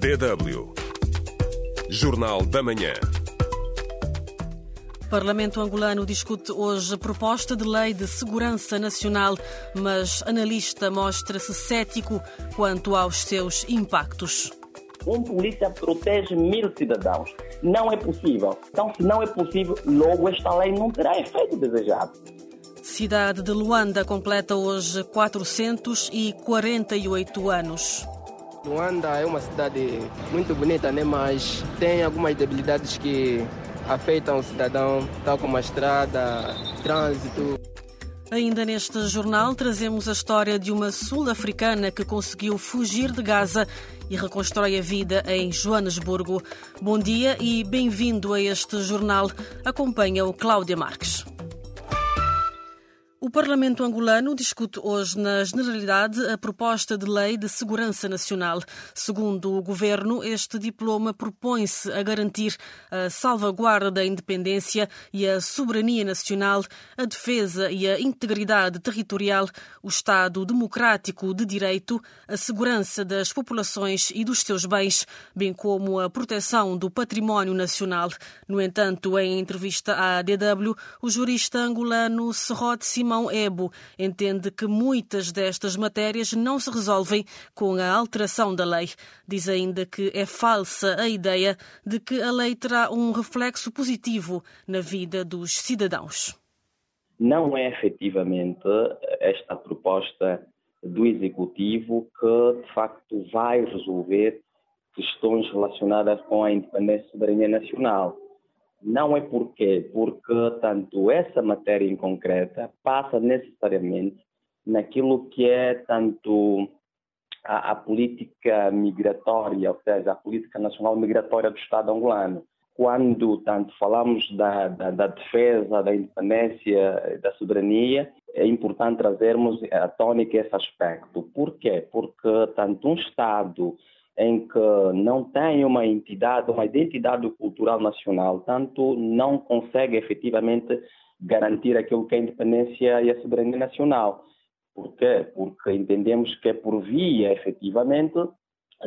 DW Jornal da Manhã. O Parlamento angolano discute hoje a proposta de lei de segurança nacional, mas analista mostra-se cético quanto aos seus impactos. Um polícia protege mil cidadãos. Não é possível. Então, se não é possível, logo esta lei não terá efeito desejado. Cidade de Luanda completa hoje 448 anos. Luanda é uma cidade muito bonita, né? mas tem algumas debilidades que afetam o cidadão, tal como a estrada, trânsito. Ainda neste jornal trazemos a história de uma sul-africana que conseguiu fugir de Gaza e reconstrói a vida em Joanesburgo. Bom dia e bem-vindo a este jornal. Acompanha o Cláudia Marques. O Parlamento angolano discute hoje, na generalidade, a proposta de lei de segurança nacional. Segundo o governo, este diploma propõe-se a garantir a salvaguarda da independência e a soberania nacional, a defesa e a integridade territorial, o Estado democrático de direito, a segurança das populações e dos seus bens, bem como a proteção do património nacional. No entanto, em entrevista à DW, o jurista angolano Serrote Simão Simão Ebo entende que muitas destas matérias não se resolvem com a alteração da lei. Diz ainda que é falsa a ideia de que a lei terá um reflexo positivo na vida dos cidadãos. Não é efetivamente esta proposta do Executivo que, de facto, vai resolver questões relacionadas com a independência e soberania nacional. Não é porquê? Porque tanto essa matéria em concreta passa necessariamente naquilo que é tanto a, a, política migratória, ou seja, a política nacional migratória do Estado angolano. Quando tanto falamos da, da, da defesa da independência, da soberania, é importante trazermos a tônica esse aspecto. Por quê? Porque tanto um Estado em que não tem uma entidade, uma identidade cultural nacional, tanto não consegue efetivamente garantir aquilo que é a independência e a soberania nacional. Por quê? Porque entendemos que é por via, efetivamente,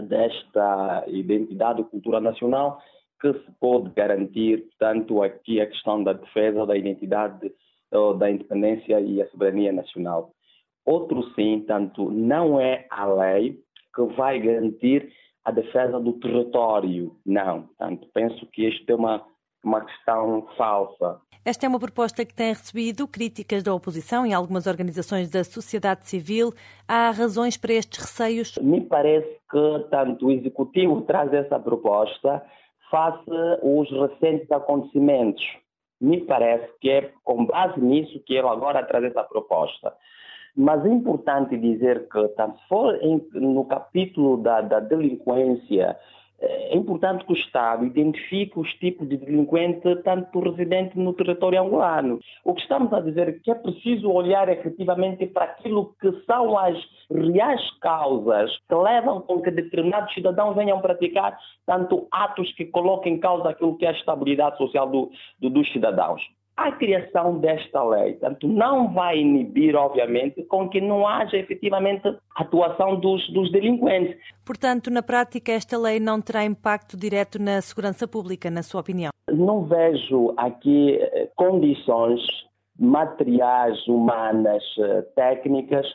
desta identidade cultural nacional que se pode garantir, tanto aqui a questão da defesa da identidade, da independência e a soberania nacional. Outro sim, tanto não é a lei que vai garantir a defesa do território. Não. Portanto, penso que isto é uma, uma questão falsa. Esta é uma proposta que tem recebido críticas da oposição e algumas organizações da sociedade civil. Há razões para estes receios? Me parece que tanto o Executivo traz essa proposta face aos recentes acontecimentos. Me parece que é com base nisso que ele agora traz essa proposta. Mas é importante dizer que, tanto se for em, no capítulo da, da delinquência, é importante que o Estado identifique os tipos de delinquente tanto residente no território angolano. O que estamos a dizer é que é preciso olhar efetivamente para aquilo que são as reais causas que levam com que determinados cidadãos venham praticar tanto atos que coloquem em causa aquilo que é a estabilidade social do, do, dos cidadãos. A criação desta lei, tanto não vai inibir, obviamente, com que não haja efetivamente atuação dos, dos delinquentes. Portanto, na prática, esta lei não terá impacto direto na segurança pública, na sua opinião? Não vejo aqui eh, condições materiais, humanas, eh, técnicas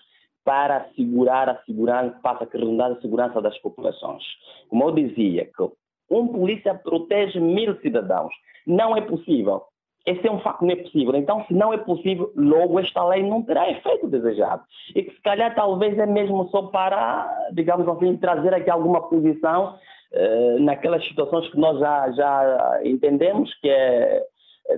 para assegurar a segurança, para que redundar a segurança das populações. Como eu dizia, que um polícia protege mil cidadãos. Não é possível esse é um facto não é possível. Então, se não é possível, logo esta lei não terá efeito desejado. E que se calhar talvez é mesmo só para, digamos assim, trazer aqui alguma posição eh, naquelas situações que nós já, já entendemos que é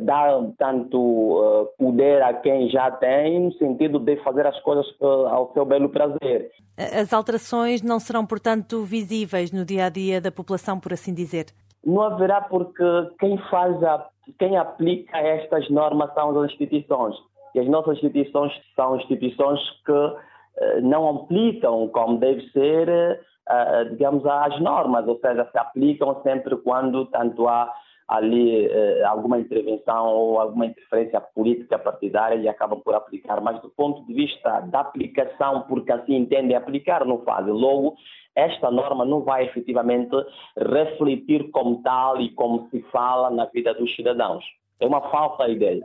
dar tanto uh, poder a quem já tem, no sentido de fazer as coisas ao seu belo prazer. As alterações não serão, portanto, visíveis no dia a dia da população, por assim dizer? Não haverá, porque quem faz a quem aplica estas normas são as instituições. E as nossas instituições são instituições que eh, não aplicam como deve ser, eh, digamos, as normas, ou seja, se aplicam sempre quando tanto há ali eh, alguma intervenção ou alguma interferência política partidária e acabam por aplicar, mas do ponto de vista da aplicação, porque assim entendem aplicar, não fazem. Logo, esta norma não vai efetivamente refletir como tal e como se fala na vida dos cidadãos. É uma falsa ideia.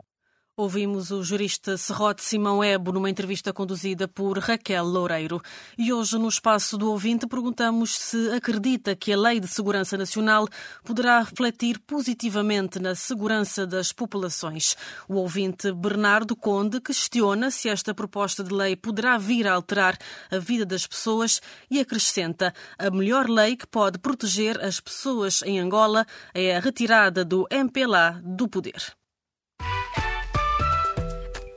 Ouvimos o jurista Serrote Simão Ebo numa entrevista conduzida por Raquel Loureiro. E hoje, no espaço do ouvinte, perguntamos se acredita que a Lei de Segurança Nacional poderá refletir positivamente na segurança das populações. O ouvinte Bernardo Conde questiona se esta proposta de lei poderá vir a alterar a vida das pessoas e acrescenta a melhor lei que pode proteger as pessoas em Angola é a retirada do MPLA do poder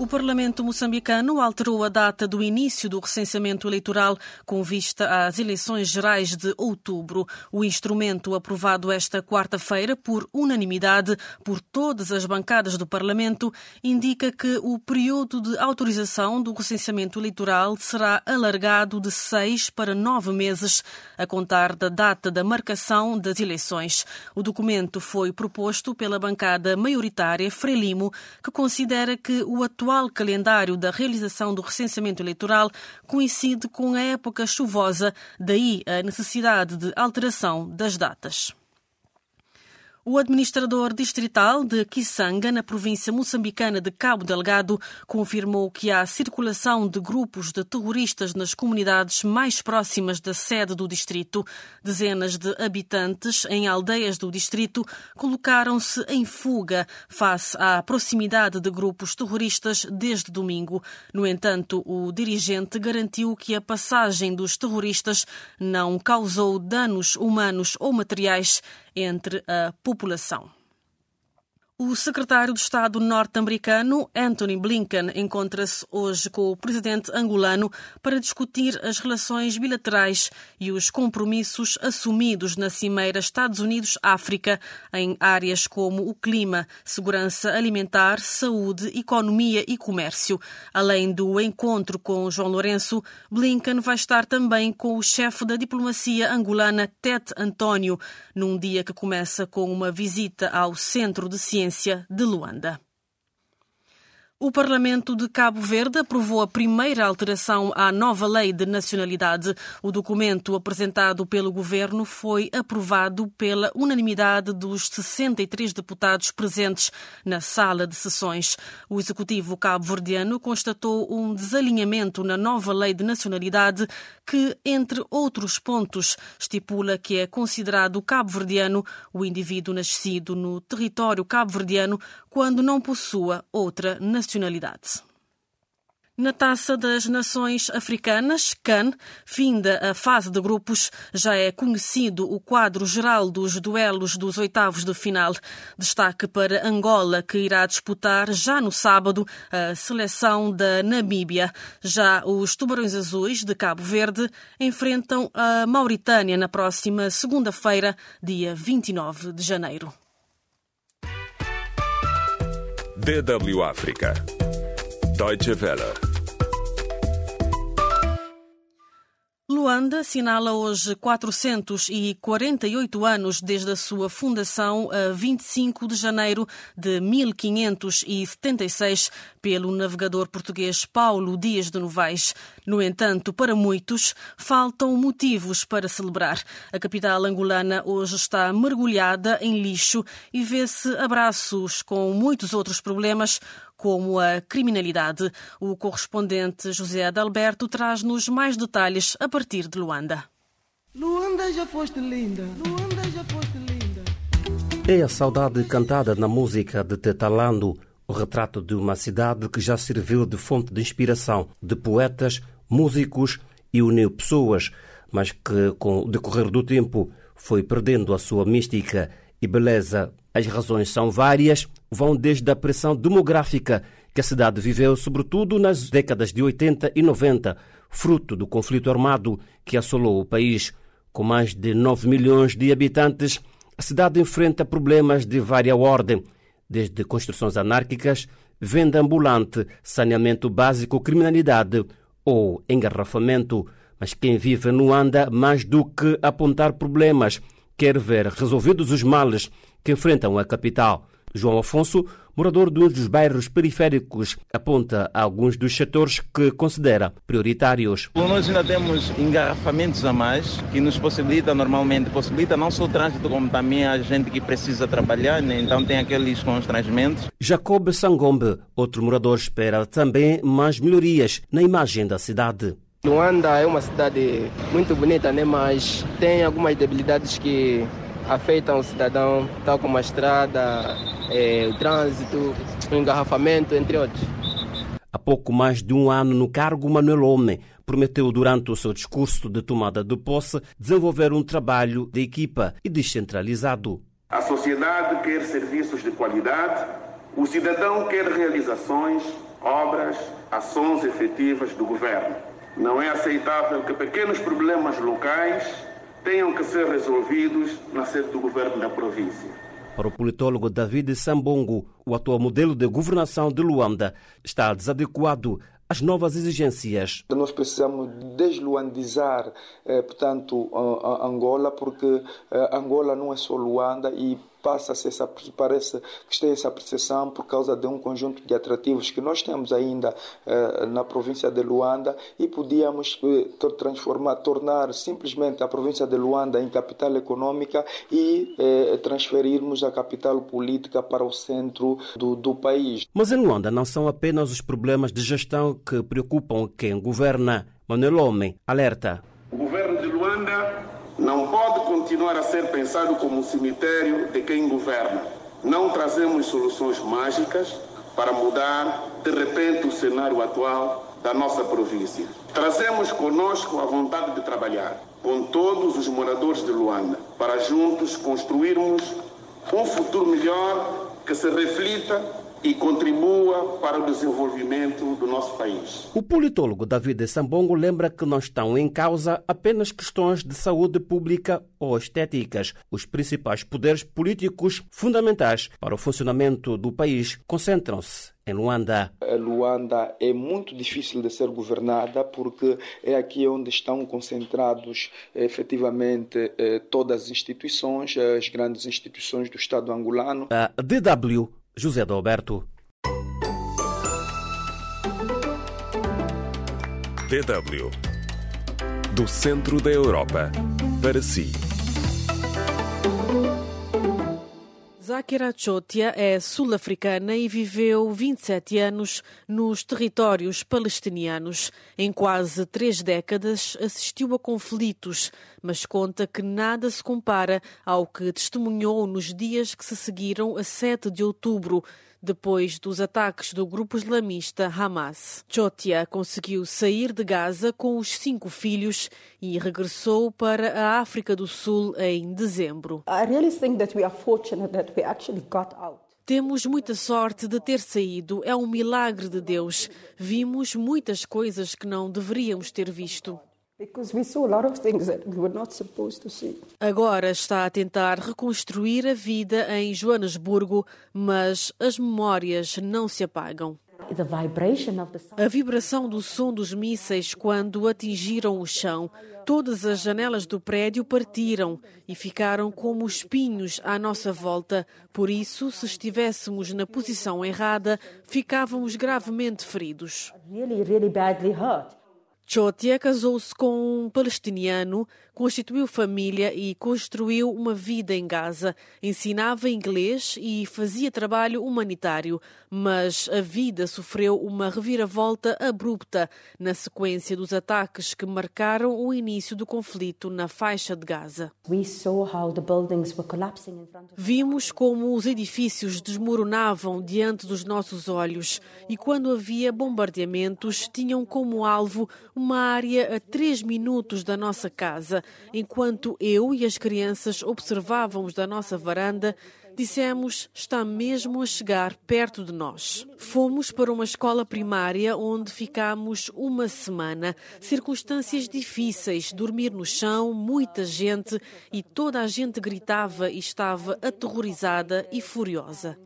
O Parlamento moçambicano alterou a data do início do recenseamento eleitoral com vista às eleições gerais de outubro. O instrumento aprovado esta quarta-feira por unanimidade por todas as bancadas do Parlamento indica que o período de autorização do recenseamento eleitoral será alargado de seis para nove meses, a contar da data da marcação das eleições. O documento foi proposto pela bancada maioritária Frelimo, que considera que o atual atual calendário da realização do recenseamento eleitoral coincide com a época chuvosa, daí a necessidade de alteração das datas. O administrador distrital de Kisanga, na província moçambicana de Cabo Delgado, confirmou que há circulação de grupos de terroristas nas comunidades mais próximas da sede do distrito. Dezenas de habitantes em aldeias do distrito colocaram-se em fuga face à proximidade de grupos terroristas desde domingo. No entanto, o dirigente garantiu que a passagem dos terroristas não causou danos humanos ou materiais entre a população. O secretário de Estado norte-americano, Anthony Blinken, encontra-se hoje com o presidente angolano para discutir as relações bilaterais e os compromissos assumidos na Cimeira Estados Unidos-África em áreas como o clima, segurança alimentar, saúde, economia e comércio. Além do encontro com João Lourenço, Blinken vai estar também com o chefe da diplomacia angolana, Ted António, num dia que começa com uma visita ao Centro de Ciências de Luanda. O Parlamento de Cabo Verde aprovou a primeira alteração à nova lei de nacionalidade. O documento apresentado pelo governo foi aprovado pela unanimidade dos 63 deputados presentes na sala de sessões. O executivo cabo-verdiano constatou um desalinhamento na nova lei de nacionalidade que, entre outros pontos, estipula que é considerado cabo-verdiano o indivíduo nascido no território cabo-verdiano quando não possua outra nacionalidade. Na Taça das Nações Africanas, CAN, finda a fase de grupos, já é conhecido o quadro geral dos duelos dos oitavos de final. Destaque para Angola, que irá disputar já no sábado a seleção da Namíbia. Já os Tubarões Azuis de Cabo Verde enfrentam a Mauritânia na próxima segunda-feira, dia 29 de janeiro. DW África. Deutsche Welle. Luanda assinala hoje 448 anos desde a sua fundação a 25 de janeiro de 1576 pelo navegador português Paulo Dias de Novaes. No entanto, para muitos, faltam motivos para celebrar. A capital angolana hoje está mergulhada em lixo e vê-se abraços com muitos outros problemas como a criminalidade. O correspondente José Adalberto traz-nos mais detalhes a partir de Luanda. Luanda já foste linda, Luanda já foste linda. É a saudade cantada na música de Tetalando, o retrato de uma cidade que já serviu de fonte de inspiração de poetas, músicos e uniu pessoas, mas que, com o decorrer do tempo, foi perdendo a sua mística e beleza. As razões são várias, vão desde a pressão demográfica que a cidade viveu, sobretudo nas décadas de 80 e 90, fruto do conflito armado que assolou o país. Com mais de 9 milhões de habitantes, a cidade enfrenta problemas de vária ordem, desde construções anárquicas, venda ambulante, saneamento básico, criminalidade ou engarrafamento. Mas quem vive no anda mais do que apontar problemas, quer ver resolvidos os males que enfrentam a capital. João Afonso, morador de um dos bairros periféricos, aponta alguns dos setores que considera prioritários. Nós ainda temos engarrafamentos a mais que nos possibilita normalmente, possibilita não só o trânsito como também a gente que precisa trabalhar, né? então tem aqueles constrangimentos. Jacob Sangombe, outro morador, espera também mais melhorias na imagem da cidade. Luanda é uma cidade muito bonita, né? mas tem algumas debilidades que afetam o cidadão, tal como a estrada, é, o trânsito, o engarrafamento, entre outros. Há pouco mais de um ano no cargo, Manuel Homem prometeu durante o seu discurso de tomada de posse desenvolver um trabalho de equipa e descentralizado. A sociedade quer serviços de qualidade, o cidadão quer realizações, obras, ações efetivas do governo. Não é aceitável que pequenos problemas locais tenham que ser resolvidos na sede do governo da província. Para o politólogo David Sambongo, o atual modelo de governação de Luanda está desadequado às novas exigências. Nós precisamos desluandizar, eh, portanto, Angola, porque eh, Angola não é só Luanda e passa-se essa, parece que tem essa percepção por causa de um conjunto de atrativos que nós temos ainda eh, na província de Luanda e podíamos eh, transformar, tornar simplesmente a província de Luanda em capital econômica e eh, transferirmos a capital política para o centro do, do país. Mas em Luanda não são apenas os problemas de gestão que preocupam quem governa. Manuel Homem alerta. O governo não pode continuar a ser pensado como um cemitério de quem governa. Não trazemos soluções mágicas para mudar de repente o cenário atual da nossa província. Trazemos conosco a vontade de trabalhar com todos os moradores de Luanda para juntos construirmos um futuro melhor que se reflita e contribua para o desenvolvimento do nosso país. O politólogo David Sambongo lembra que não estão em causa apenas questões de saúde pública ou estéticas. Os principais poderes políticos fundamentais para o funcionamento do país concentram-se em Luanda. A Luanda é muito difícil de ser governada porque é aqui onde estão concentrados efetivamente eh, todas as instituições, as grandes instituições do Estado angolano. A DW José Alberto. DW Do centro da Europa para si. Zakira Chotia é sul-africana e viveu 27 anos nos territórios palestinianos. Em quase três décadas assistiu a conflitos, mas conta que nada se compara ao que testemunhou nos dias que se seguiram a 7 de outubro, depois dos ataques do grupo islamista Hamas. Chotia conseguiu sair de Gaza com os cinco filhos e regressou para a África do Sul em dezembro. Temos muita sorte de ter saído. É um milagre de Deus. Vimos muitas coisas que não deveríamos ter visto. Agora está a tentar reconstruir a vida em Joanesburgo, mas as memórias não se apagam. A vibração do som dos mísseis quando atingiram o chão. Todas as janelas do prédio partiram e ficaram como espinhos à nossa volta. Por isso, se estivéssemos na posição errada, ficávamos gravemente feridos. Chotia casou-se com um palestiniano, constituiu família e construiu uma vida em Gaza. Ensinava inglês e fazia trabalho humanitário, mas a vida sofreu uma reviravolta abrupta na sequência dos ataques que marcaram o início do conflito na faixa de Gaza. Vimos como os edifícios desmoronavam diante dos nossos olhos e quando havia bombardeamentos tinham como alvo uma área a três minutos da nossa casa. Enquanto eu e as crianças observávamos da nossa varanda, dissemos está mesmo a chegar perto de nós. Fomos para uma escola primária onde ficámos uma semana. Circunstâncias difíceis, dormir no chão, muita gente e toda a gente gritava e estava aterrorizada e furiosa.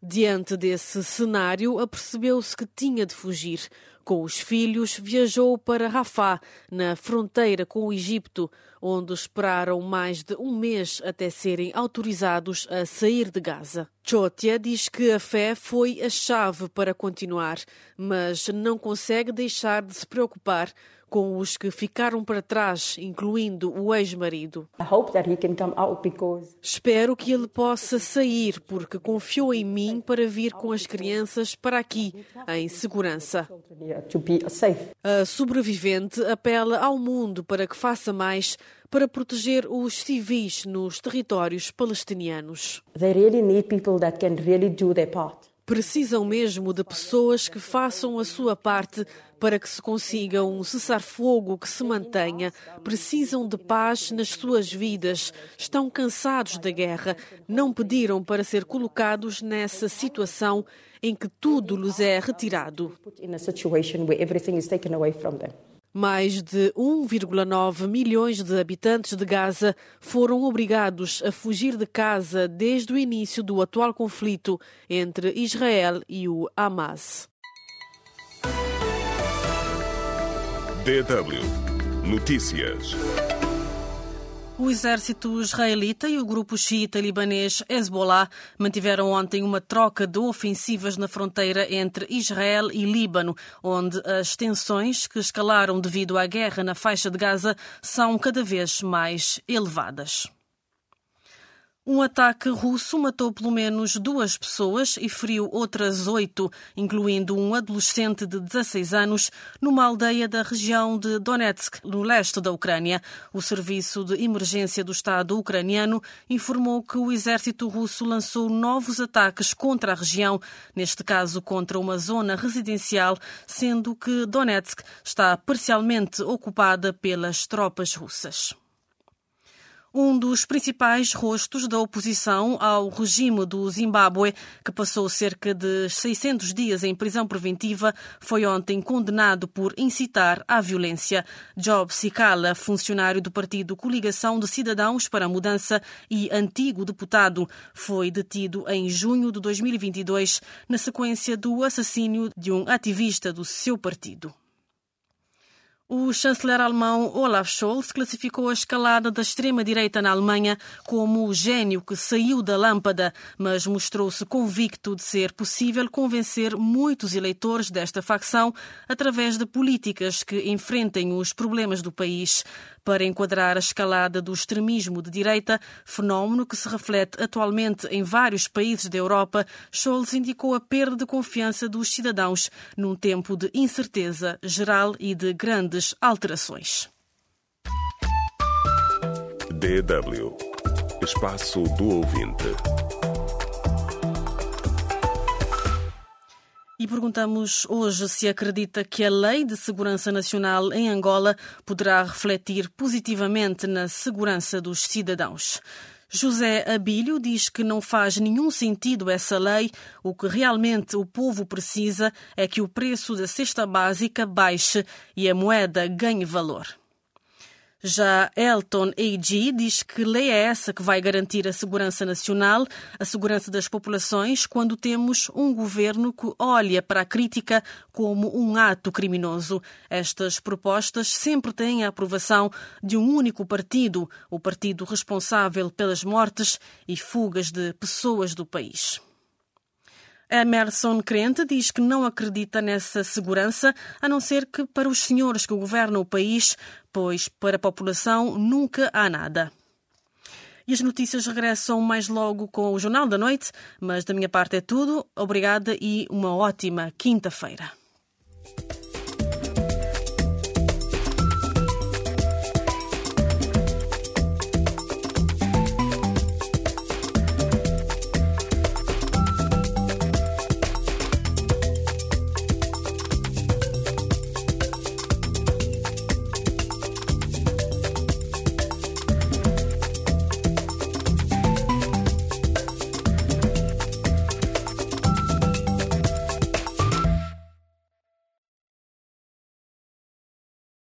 Diante desse cenário, apercebeu-se que tinha de fugir. Com os filhos, viajou para Rafah, na fronteira com o Egito, onde esperaram mais de um mês até serem autorizados a sair de Gaza. Chotia diz que a fé foi a chave para continuar, mas não consegue deixar de se preocupar com os que ficaram para trás, incluindo o ex-marido. Espero que ele possa sair, porque confiou em mim para vir com as crianças para aqui, em segurança. A sobrevivente apela ao mundo para que faça mais para proteger os civis nos territórios palestinianos. They really need people that can really do their part. Precisam mesmo de pessoas que façam a sua parte para que se consiga um cessar-fogo que se mantenha. Precisam de paz nas suas vidas. Estão cansados da guerra. Não pediram para ser colocados nessa situação em que tudo lhes é retirado. Mais de 1,9 milhões de habitantes de Gaza foram obrigados a fugir de casa desde o início do atual conflito entre Israel e o Hamas. DW Notícias. O exército israelita e o grupo xiita libanês Hezbollah mantiveram ontem uma troca de ofensivas na fronteira entre Israel e Líbano, onde as tensões que escalaram devido à guerra na faixa de Gaza são cada vez mais elevadas. Um ataque russo matou pelo menos duas pessoas e feriu outras oito, incluindo um adolescente de 16 anos, numa aldeia da região de Donetsk, no leste da Ucrânia. O Serviço de Emergência do Estado ucraniano informou que o exército russo lançou novos ataques contra a região, neste caso contra uma zona residencial, sendo que Donetsk está parcialmente ocupada pelas tropas russas. Um dos principais rostos da oposição ao regime do Zimbábue, que passou cerca de 600 dias em prisão preventiva, foi ontem condenado por incitar à violência. Job Sikala, funcionário do partido Coligação de Cidadãos para a Mudança e antigo deputado, foi detido em junho de 2022 na sequência do assassínio de um ativista do seu partido. O chanceler alemão Olaf Scholz classificou a escalada da extrema-direita na Alemanha como o gênio que saiu da lâmpada, mas mostrou-se convicto de ser possível convencer muitos eleitores desta facção através de políticas que enfrentem os problemas do país para enquadrar a escalada do extremismo de direita, fenómeno que se reflete atualmente em vários países da Europa, Scholz indicou a perda de confiança dos cidadãos num tempo de incerteza geral e de grandes alterações. DW Espaço do Ouvinte. E perguntamos hoje se acredita que a Lei de Segurança Nacional em Angola poderá refletir positivamente na segurança dos cidadãos. José Abílio diz que não faz nenhum sentido essa lei. O que realmente o povo precisa é que o preço da cesta básica baixe e a moeda ganhe valor. Já Elton AG diz que lei é essa que vai garantir a segurança nacional, a segurança das populações, quando temos um governo que olha para a crítica como um ato criminoso. Estas propostas sempre têm a aprovação de um único partido, o partido responsável pelas mortes e fugas de pessoas do país. Emerson Crente diz que não acredita nessa segurança, a não ser que para os senhores que governam o país, pois para a população nunca há nada. E as notícias regressam mais logo com o Jornal da Noite, mas da minha parte é tudo. Obrigada e uma ótima quinta-feira.